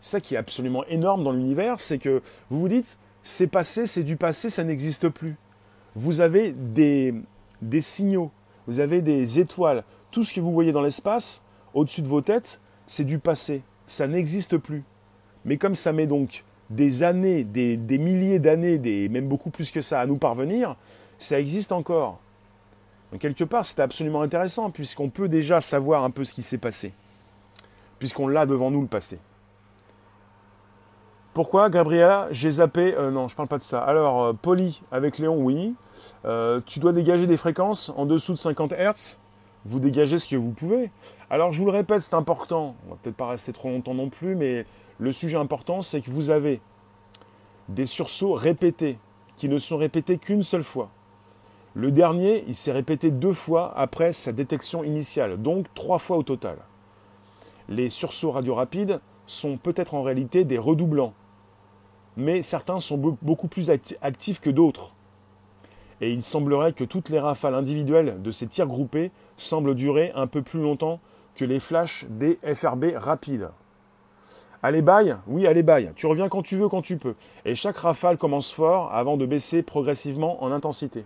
Ça qui est absolument énorme dans l'univers, c'est que vous vous dites, c'est passé, c'est du passé, ça n'existe plus. Vous avez des, des signaux, vous avez des étoiles, tout ce que vous voyez dans l'espace, au-dessus de vos têtes, c'est du passé, ça n'existe plus. Mais comme ça met donc des années, des, milliers d'années, des, même beaucoup plus que ça à nous parvenir, ça existe encore. Quelque part, c'est absolument intéressant, puisqu'on peut déjà savoir un peu ce qui s'est passé, puisqu'on l'a devant nous le passé. Pourquoi, Gabriela J'ai zappé. Euh, non, je parle pas de ça. Alors, euh, avec Léon, oui. Euh, tu dois dégager des fréquences en dessous de 50 Hz. Vous dégagez ce que vous pouvez. Alors, je vous le répète, c'est important. On va peut-être pas rester trop longtemps non plus, mais le sujet important, c'est que vous avez des sursauts répétés, qui ne sont répétés qu'une seule fois. Le dernier, il s'est répété deux fois après sa détection initiale, donc trois fois au total. Les sursauts radio rapides sont peut-être en réalité des redoublants, mais certains sont beaucoup plus actifs que d'autres. Et il semblerait que toutes les rafales individuelles de ces tirs groupés semblent durer un peu plus longtemps que les flashs des FRB rapides. Allez bail Oui, allez bail. Tu reviens quand tu veux, quand tu peux. Et chaque rafale commence fort avant de baisser progressivement en intensité.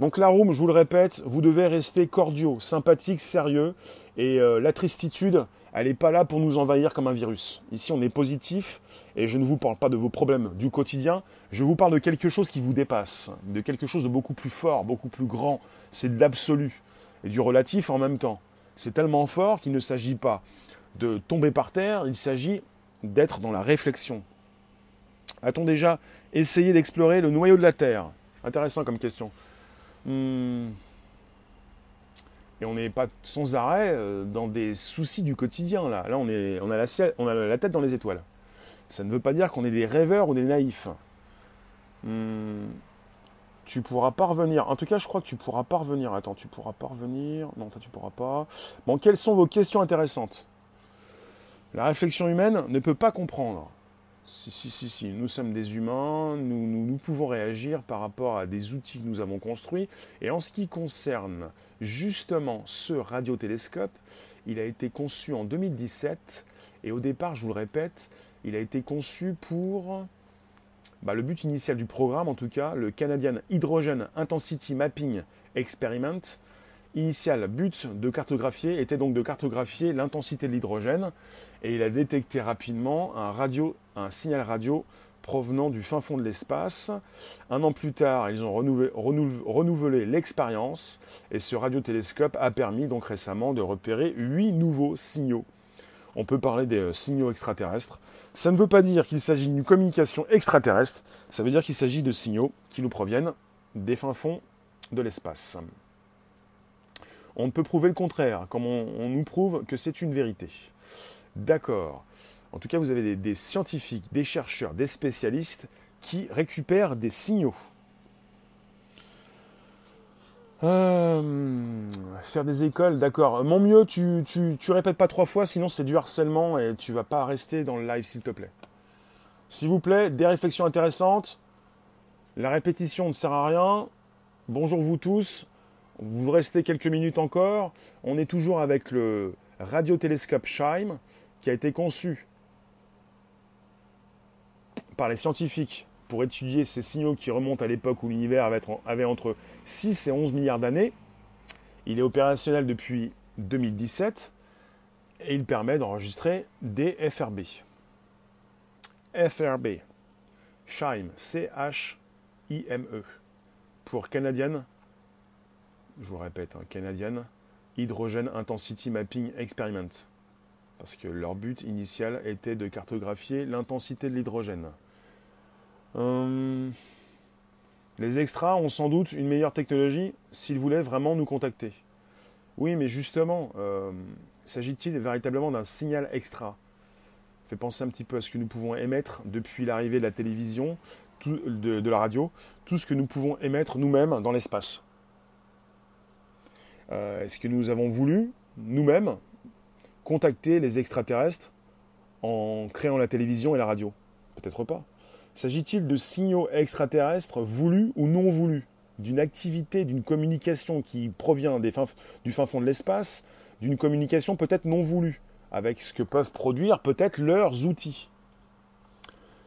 Donc la room, je vous le répète, vous devez rester cordiaux, sympathiques, sérieux. Et euh, la tristitude, elle n'est pas là pour nous envahir comme un virus. Ici, on est positif et je ne vous parle pas de vos problèmes du quotidien. Je vous parle de quelque chose qui vous dépasse, de quelque chose de beaucoup plus fort, beaucoup plus grand. C'est de l'absolu et du relatif en même temps. C'est tellement fort qu'il ne s'agit pas de tomber par terre, il s'agit d'être dans la réflexion. A-t-on déjà essayé d'explorer le noyau de la Terre? Intéressant comme question. Hmm. Et on n'est pas sans arrêt euh, dans des soucis du quotidien. Là, là on, est, on, a la, tête dans les étoiles. Ça ne veut pas dire qu'on est des rêveurs ou des naïfs. Hmm. Tu pourras pas revenir. En tout cas, je crois que tu pourras pas revenir. Attends, tu pourras pas revenir. Non, toi, tu pourras pas. Bon, quelles sont vos questions intéressantes? La réflexion humaine ne peut pas comprendre si, si, si, si, nous sommes des humains, nous, pouvons réagir par rapport à des outils que nous avons construits. Et en ce qui concerne justement ce radiotélescope, il a été conçu en 2017. Et au départ, je vous le répète, il a été conçu pour bah, le but initial du programme, en tout cas, le Canadian Hydrogen Intensity Mapping Experiment, initial but de cartographier était donc de cartographier l'intensité de l'hydrogène et il a détecté rapidement un, signal radio provenant du fin fond de l'espace. Un an plus tard, ils ont renouvelé, renouvelé l'expérience et ce radiotélescope a permis donc récemment de repérer huit nouveaux signaux. On peut parler des euh, signaux extraterrestres. Ça ne veut pas dire qu'il s'agit d'une communication extraterrestre, ça veut dire qu'il s'agit de signaux qui nous proviennent des fins fonds de l'espace. On ne peut prouver le contraire, comme on, nous prouve que c'est une vérité. D'accord. En tout cas, vous avez des, scientifiques, des chercheurs, des spécialistes qui récupèrent des signaux. Euh, faire des écoles, d'accord. Mon mieux, tu, tu, répètes pas trois fois, sinon c'est du harcèlement et tu vas pas rester dans le live, s'il te plaît. S'il vous plaît, des réflexions intéressantes. La répétition ne sert à rien. Bonjour vous tous. Vous restez quelques minutes encore. On est toujours avec le radiotélescope Scheim qui a été conçu par les scientifiques pour étudier ces signaux qui remontent à l'époque où l'univers avait entre 6 et 11 milliards d'années. Il est opérationnel depuis 2017 et il permet d'enregistrer des FRB. FRB, Scheim, C-H-I-M-E, pour Canadian je vous répète, hein, Canadian Hydrogen Intensity Mapping Experiment. Parce que leur but initial était de cartographier l'intensité de l'hydrogène. Hum, les extras ont sans doute une meilleure technologie s'ils voulaient vraiment nous contacter. Oui, mais justement, hum, s'agit-il véritablement d'un signal extra? Fait penser un petit peu à ce que nous pouvons émettre depuis l'arrivée de la télévision, de la radio, tout ce que nous pouvons émettre nous-mêmes dans l'espace. Euh, est-ce que nous avons voulu, nous-mêmes, contacter les extraterrestres en créant la télévision et la radio? Peut-être pas. S'agit-il de signaux extraterrestres voulus ou non voulus D'une activité, d'une communication qui provient du fin fond de l'espace, d'une communication peut-être non voulue, avec ce que peuvent produire peut-être leurs outils?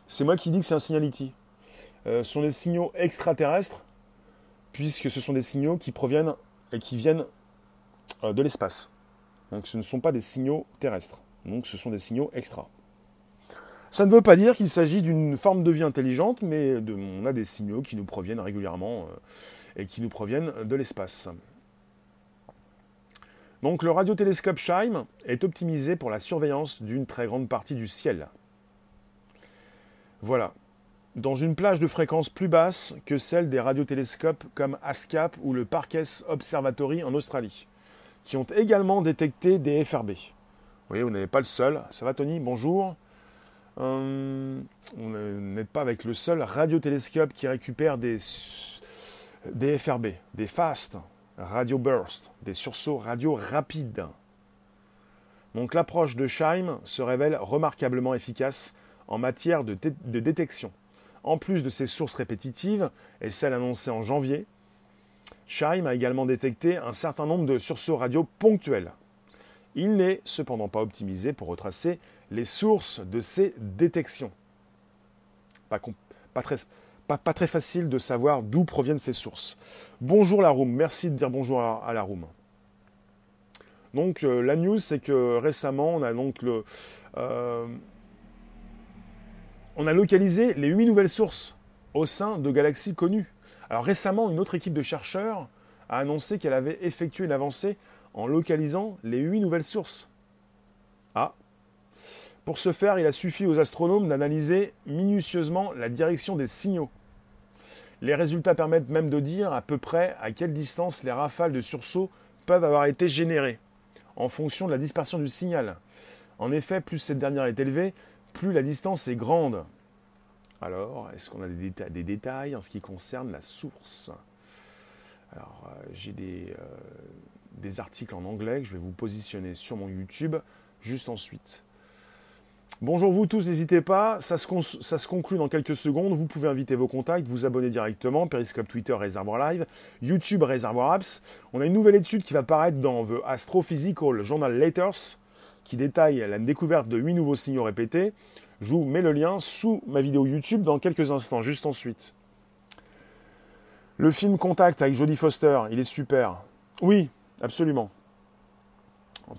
C'est moi qui dis que c'est un signality. Euh, ce sont des signaux extraterrestres, puisque ce sont des signaux qui proviennent et qui viennent euh, de l'espace. Donc ce ne sont pas des signaux terrestres. Donc ce sont des signaux extra. Ça ne veut pas dire qu'il s'agit d'une forme de vie intelligente, mais on a des signaux qui nous proviennent régulièrement euh, et qui nous proviennent de l'espace. Donc le radiotélescope Scheim est optimisé pour la surveillance d'une très grande partie du ciel. Voilà. Dans une plage de fréquence plus basse que celle des radiotélescopes comme ASCAP ou le Parkes Observatory en Australie, qui ont également détecté des FRB. Vous voyez, vous n'êtes pas le seul. Ça va Tony? Bonjour. Euh, on n'est pas avec le seul radiotélescope qui récupère des, FRB, des FAST, radio burst, des sursauts radio rapides. Donc l'approche de Scheim se révèle remarquablement efficace en matière de, détection. En plus de ses sources répétitives et celles annoncées en janvier, Scheim a également détecté un certain nombre de sursauts radio ponctuels. Il n'est cependant pas optimisé pour retracer les sources de ces détections. Pas, très, facile de savoir d'où proviennent ces sources. Bonjour la room, merci de dire bonjour à, la room. Donc euh, la news, c'est que récemment, on a donc le, euh, on a localisé les 8 nouvelles sources au sein de galaxies connues. Alors récemment, une autre équipe de chercheurs a annoncé qu'elle avait effectué une avancée en localisant les 8 nouvelles sources. Ah, pour ce faire, il a suffi aux astronomes d'analyser minutieusement la direction des signaux. Les résultats permettent même de dire à peu près à quelle distance les rafales de sursaut peuvent avoir été générées, en fonction de la dispersion du signal. En effet, plus cette dernière est élevée, plus la distance est grande. Alors, est-ce qu'on a des, détails, en ce qui concerne la source? Alors, euh, j'ai des, euh, des articles en anglais que je vais vous positionner sur mon YouTube juste ensuite. Bonjour vous tous, n'hésitez pas, ça se, conclut dans quelques secondes, vous pouvez inviter vos contacts, vous abonner directement, Periscope Twitter, Réservoir Live, YouTube, Réservoir Apps. On a une nouvelle étude qui va paraître dans The Astrophysical Journal Letters, qui détaille la découverte de 8 nouveaux signaux répétés. Je vous mets le lien sous ma vidéo YouTube dans quelques instants, juste ensuite. Le film Contact avec Jodie Foster, il est super. Oui, absolument.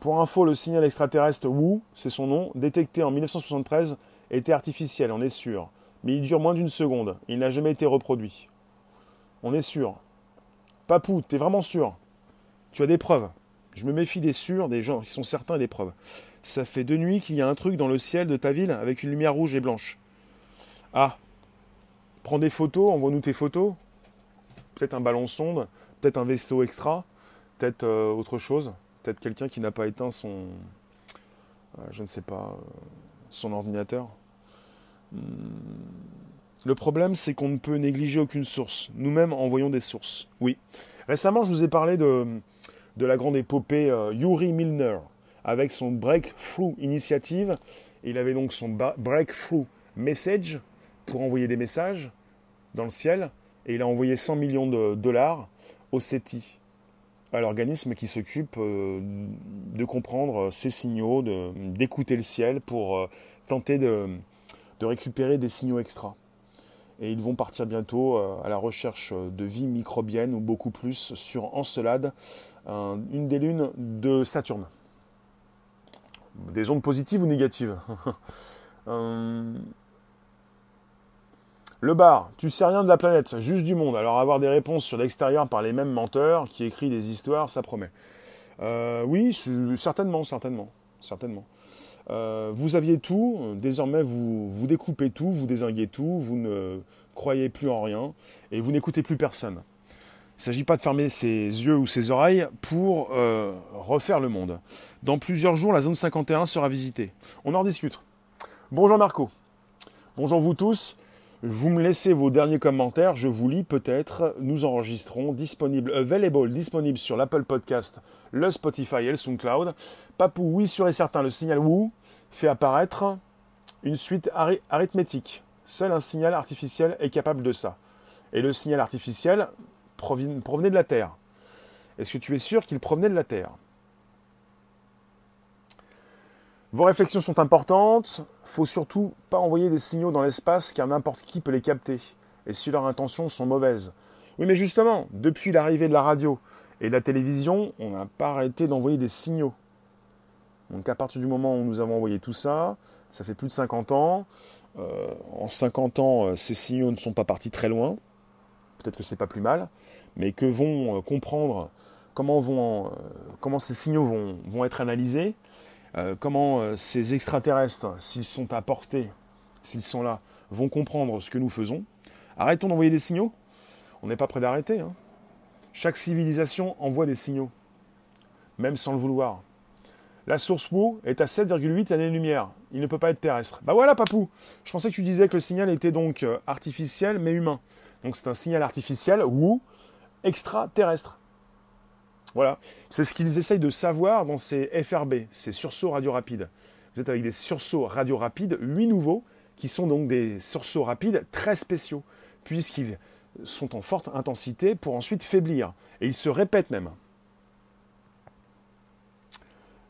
Pour info, le signal extraterrestre Wu, c'est son nom, détecté en 1973, était artificiel, on est sûr. Mais il dure moins d'une seconde. Il n'a jamais été reproduit. On est sûr. Papou, t'es vraiment sûr? Tu as des preuves? Je me méfie des sûrs, des gens qui sont certains des preuves. Ça fait deux nuits qu'il y a un truc dans le ciel de ta ville avec une lumière rouge et blanche. Ah Prends des photos, envoie-nous tes photos. Peut-être un ballon sonde, peut-être un vaisseau extra, peut-être euh, autre chose peut-être quelqu'un qui n'a pas éteint son, euh, je ne sais pas, euh, son ordinateur. Hmm. Le problème, c'est qu'on ne peut négliger aucune source. Nous-mêmes envoyons des sources. Oui. Récemment, je vous ai parlé de, de la grande épopée euh, Yuri Milner avec son Breakthrough Initiative. Il avait donc son Breakthrough Message pour envoyer des messages dans le ciel. Et il a envoyé 100 millions de dollars au SETI à l'organisme qui s'occupe euh, de comprendre ces signaux, d'écouter le ciel pour euh, tenter de, récupérer des signaux extra. Et ils vont partir bientôt euh, à la recherche de vie microbienne ou beaucoup plus sur Encelade, une des lunes de Saturne. Des ondes positives ou négatives (laughs) Le bar, tu sais rien de la planète, juste du monde. Alors avoir des réponses sur l'extérieur par les mêmes menteurs qui écrivent des histoires, ça promet. Euh, oui, certainement, certainement, certainement. Euh, vous aviez tout, désormais vous, vous découpez tout, vous désinguez tout, vous ne croyez plus en rien et vous n'écoutez plus personne. Il ne s'agit pas de fermer ses yeux ou ses oreilles pour euh, refaire le monde. Dans plusieurs jours, la zone 51 sera visitée. On en discute. Bonjour Marco. Bonjour vous tous. Vous me laissez vos derniers commentaires, je vous lis peut-être. Nous enregistrons disponible, available, disponible sur l'Apple Podcast, le Spotify et le SoundCloud. Papou, oui, sûr et certain, le signal WOO fait apparaître une suite arithmétique. Seul un signal artificiel est capable de ça. Et le signal artificiel provenait de la Terre. Est-ce que tu es sûr qu'il provenait de la Terre? Vos réflexions sont importantes. Faut surtout pas envoyer des signaux dans l'espace car n'importe qui peut les capter. Et si leurs intentions sont mauvaises. Oui, mais justement, depuis l'arrivée de la radio et de la télévision, on n'a pas arrêté d'envoyer des signaux. Donc à partir du moment où nous avons envoyé tout ça, ça fait plus de 50 ans. Euh, en 50 ans, euh, ces signaux ne sont pas partis très loin. Peut-être que c'est pas plus mal, mais que vont comprendre comment, vont, ces signaux vont être analysés, comment ces extraterrestres, s'ils sont à portée, s'ils sont là, vont comprendre ce que nous faisons? Arrêtons d'envoyer des signaux. On n'est pas prêt d'arrêter. Hein. Chaque civilisation envoie des signaux, même sans le vouloir. La source WO est à 7,8 années-lumière. Il ne peut pas être terrestre. Bah voilà, papou. Je pensais que tu disais que le signal était donc euh, artificiel, mais humain. Donc c'est un signal artificiel WO extraterrestre. Voilà. C'est ce qu'ils essayent de savoir dans ces FRB, ces sursauts radio rapides. Vous êtes avec des sursauts radio rapides, 8 nouveaux, qui sont donc des sursauts rapides très spéciaux, puisqu'ils sont en forte intensité pour ensuite faiblir. Et ils se répètent même.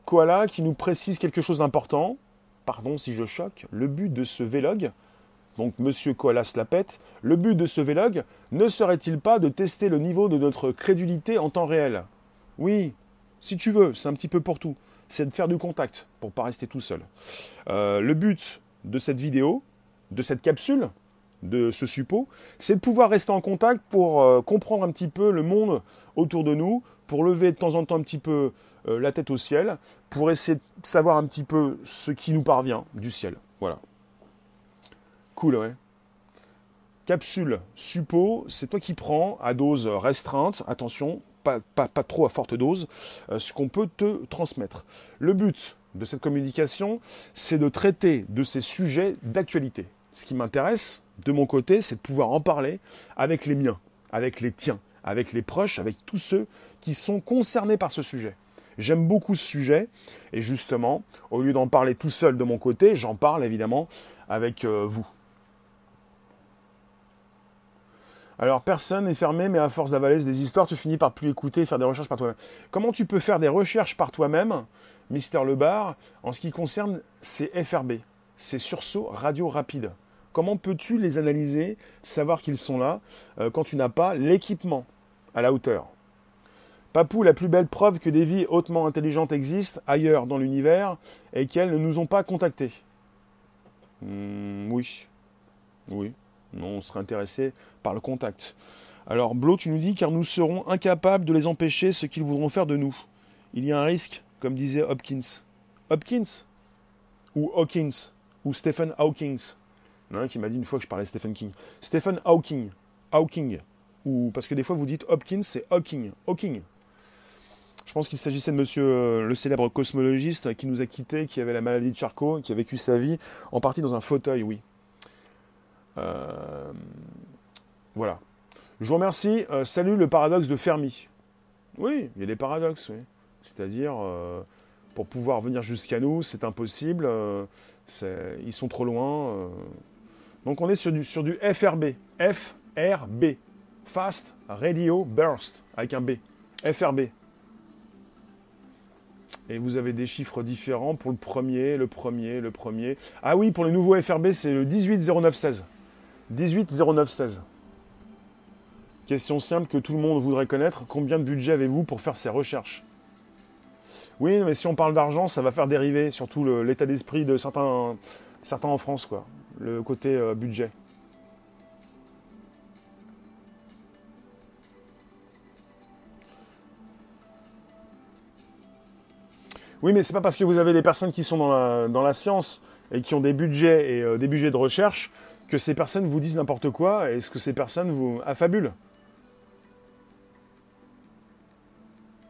Koala qui nous précise quelque chose d'important. Pardon si je choque. Le but de ce vlog, donc Monsieur Koala se la pète, le but de ce vlog ne serait-il pas de tester le niveau de notre crédulité en temps réel? Oui, si tu veux, c'est un petit peu pour tout. C'est de faire du contact pour pas rester tout seul. Euh, le but de cette vidéo, de cette capsule, de ce suppôt, c'est de pouvoir rester en contact pour euh, comprendre un petit peu le monde autour de nous, pour lever de temps en temps un petit peu euh, la tête au ciel pour essayer de savoir un petit peu ce qui nous parvient du ciel. Voilà. Cool, ouais. Capsule suppo, c'est toi qui prends à dose restreinte, attention, pas, trop à forte dose, euh, ce qu'on peut te transmettre. Le but de cette communication, c'est de traiter de ces sujets d'actualité. Ce qui m'intéresse, de mon côté, c'est de pouvoir en parler avec les miens, avec les tiens, avec les proches, avec tous ceux qui sont concernés par ce sujet. J'aime beaucoup ce sujet et justement, au lieu d'en parler tout seul de mon côté, j'en parle évidemment avec euh, vous. Alors, personne n'est fermé, mais à force d'avaler des histoires, tu finis par plus écouter faire des recherches par toi-même. Comment tu peux faire des recherches par toi-même, Mister Lebar, en ce qui concerne ces FRB, ces sursauts radio rapides? Comment peux-tu les analyser, savoir qu'ils sont là, euh, quand tu n'as pas l'équipement à la hauteur? Papou, la plus belle preuve que des vies hautement intelligentes existent ailleurs dans l'univers et qu'elles ne nous ont pas contactés. Hmm, oui. Oui. On serait intéressé par le contact. Alors, Blo, tu nous dis car nous serons incapables de les empêcher ce qu'ils voudront faire de nous. Il y a un risque, comme disait Hopkins. Hopkins? Ou Hawkins? Ou Stephen Hawkins Il qui m'a dit une fois que je parlais Stephen King. Stephen Hawking. Hawking. Ou, parce que des fois vous dites Hopkins, c'est Hawking. Hawking. Je pense qu'il s'agissait de monsieur euh, le célèbre cosmologiste qui nous a quittés, qui avait la maladie de Charcot, qui a vécu sa vie en partie dans un fauteuil, oui. Euh, voilà. Je vous remercie. Euh, salut le paradoxe de Fermi. Oui, il y a des paradoxes. C'est-à-dire, pour pouvoir venir jusqu'à nous, c'est impossible. ils sont trop loin. Donc on est sur du, sur du FRB. FRB. Fast Radio Burst, avec un B. FRB. Et vous avez des chiffres différents pour le premier, le premier, le premier. Ah oui, pour le nouveau FRB, c'est le 180916. 180916. Question simple que tout le monde voudrait connaître. Combien de budget avez-vous pour faire ces recherches? Oui, mais si on parle d'argent, ça va faire dériver surtout l'état d'esprit de certains, certains en France, quoi. Le côté euh, budget. Oui, mais c'est pas parce que vous avez des personnes qui sont dans la, science et qui ont des budgets et euh, des budgets de recherche que ces personnes vous disent n'importe quoi et ce que ces personnes vous affabulent.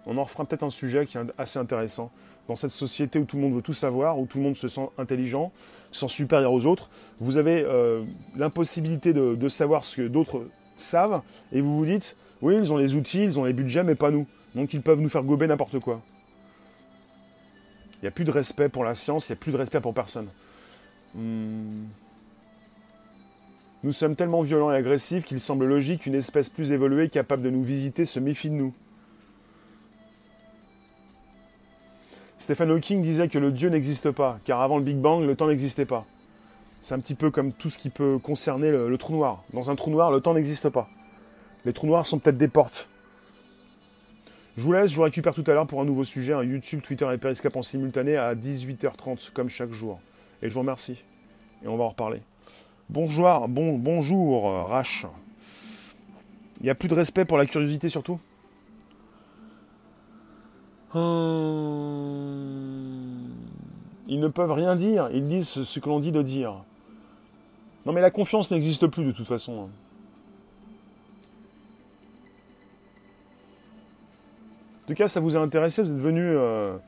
On en refera peut-être un sujet qui est assez intéressant. Dans cette société où tout le monde veut tout savoir, où tout le monde se sent intelligent, se sent supérieur aux autres, vous avez euh, l'impossibilité de, savoir ce que d'autres savent et vous vous dites, oui, ils ont les outils, ils ont les budgets, mais pas nous. Donc ils peuvent nous faire gober n'importe quoi. Il n'y a plus de respect pour la science, il n'y a plus de respect pour personne. Hmm. Nous sommes tellement violents et agressifs qu'il semble logique qu'une espèce plus évoluée capable de nous visiter se méfie de nous. Stephen Hawking disait que le Dieu n'existe pas, car avant le Big Bang, le temps n'existait pas. C'est un petit peu comme tout ce qui peut concerner le, trou noir. Dans un trou noir, le temps n'existe pas. Les trous noirs sont peut-être des portes. Je vous laisse, je vous récupère tout à l'heure pour un nouveau sujet, un YouTube, Twitter et Periscope en simultané à 18h30, comme chaque jour. Et je vous remercie. Et on va en reparler. Bonjour, bon, bonjour, Rach. Il n'y a plus de respect pour la curiosité surtout? Hum. Ils ne peuvent rien dire, ils disent ce que l'on dit de dire. Non mais la confiance n'existe plus de toute façon. En tout cas, ça vous a intéressé, vous êtes venu euh,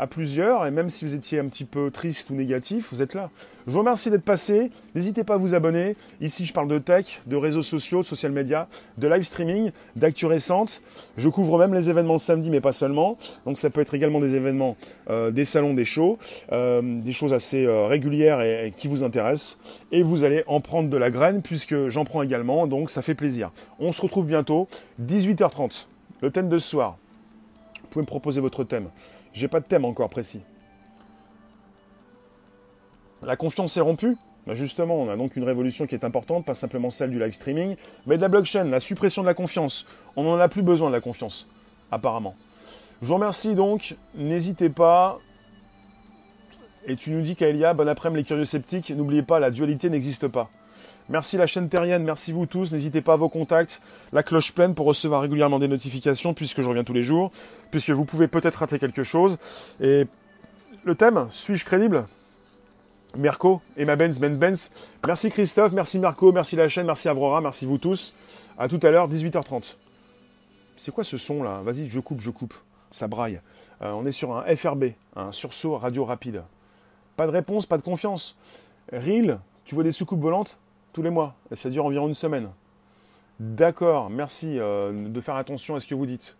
à plusieurs, et même si vous étiez un petit peu triste ou négatif, vous êtes là. Je vous remercie d'être passé, n'hésitez pas à vous abonner. Ici, je parle de tech, de réseaux sociaux, social media, de live streaming, d'actu récente. Je couvre même les événements samedi, mais pas seulement. Donc ça peut être également des événements, euh, des salons, des shows, euh, des choses assez régulières et, qui vous intéressent. Et vous allez en prendre de la graine, puisque j'en prends également, donc ça fait plaisir. On se retrouve bientôt, 18h30. Le thème de ce soir, vous pouvez me proposer votre thème. J'ai pas de thème encore précis. La confiance est rompue ben Justement, on a donc une révolution qui est importante, pas simplement celle du live streaming, mais de la blockchain, la suppression de la confiance. On n'en a plus besoin de la confiance, apparemment. Je vous remercie donc, n'hésitez pas. Et tu nous dis Kaelia, bon après-midi les curieux sceptiques, n'oubliez pas, la dualité n'existe pas. Merci la chaîne terrienne, merci vous tous. N'hésitez pas à vos contacts, la cloche pleine pour recevoir régulièrement des notifications puisque je reviens tous les jours, puisque vous pouvez peut-être rater quelque chose. Et le thème, suis-je crédible? Mirko et ma Benz Benz Benz. Merci Christophe, merci Mirko, merci la chaîne, merci Avrora, merci vous tous. À tout à l'heure, 18h30. C'est quoi ce son là? Vas-y, je coupe, je coupe. Ça braille. Euh, on est sur un FRB, un sursaut radio rapide. Pas de réponse, pas de confiance. Reel, tu vois des soucoupes volantes? Tous les mois. Et ça dure environ une semaine. D'accord, merci euh, de faire attention à ce que vous dites.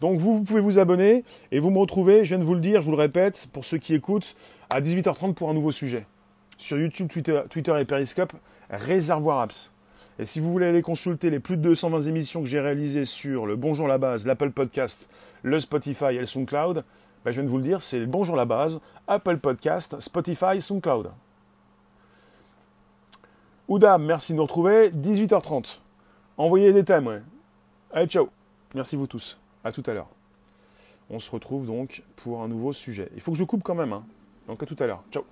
Donc vous, vous, pouvez vous abonner et vous me retrouvez, je viens de vous le dire, je vous le répète, pour ceux qui écoutent, à 18h30 pour un nouveau sujet. Sur YouTube, Twitter, et Periscope, Réservoir Apps. Et si vous voulez aller consulter les plus de 220 émissions que j'ai réalisées sur le Bonjour la base, l'Apple Podcast, le Spotify et le SoundCloud, ben, je viens de vous le dire, c'est le Bonjour la base, Apple Podcast, Spotify, SoundCloud. Oudam, merci de nous retrouver. 18h30. Envoyez des thèmes, ouais. Allez, ciao. Merci vous tous. À tout à l'heure. On se retrouve donc pour un nouveau sujet. Il faut que je coupe quand même. Hein. Donc à tout à l'heure. Ciao.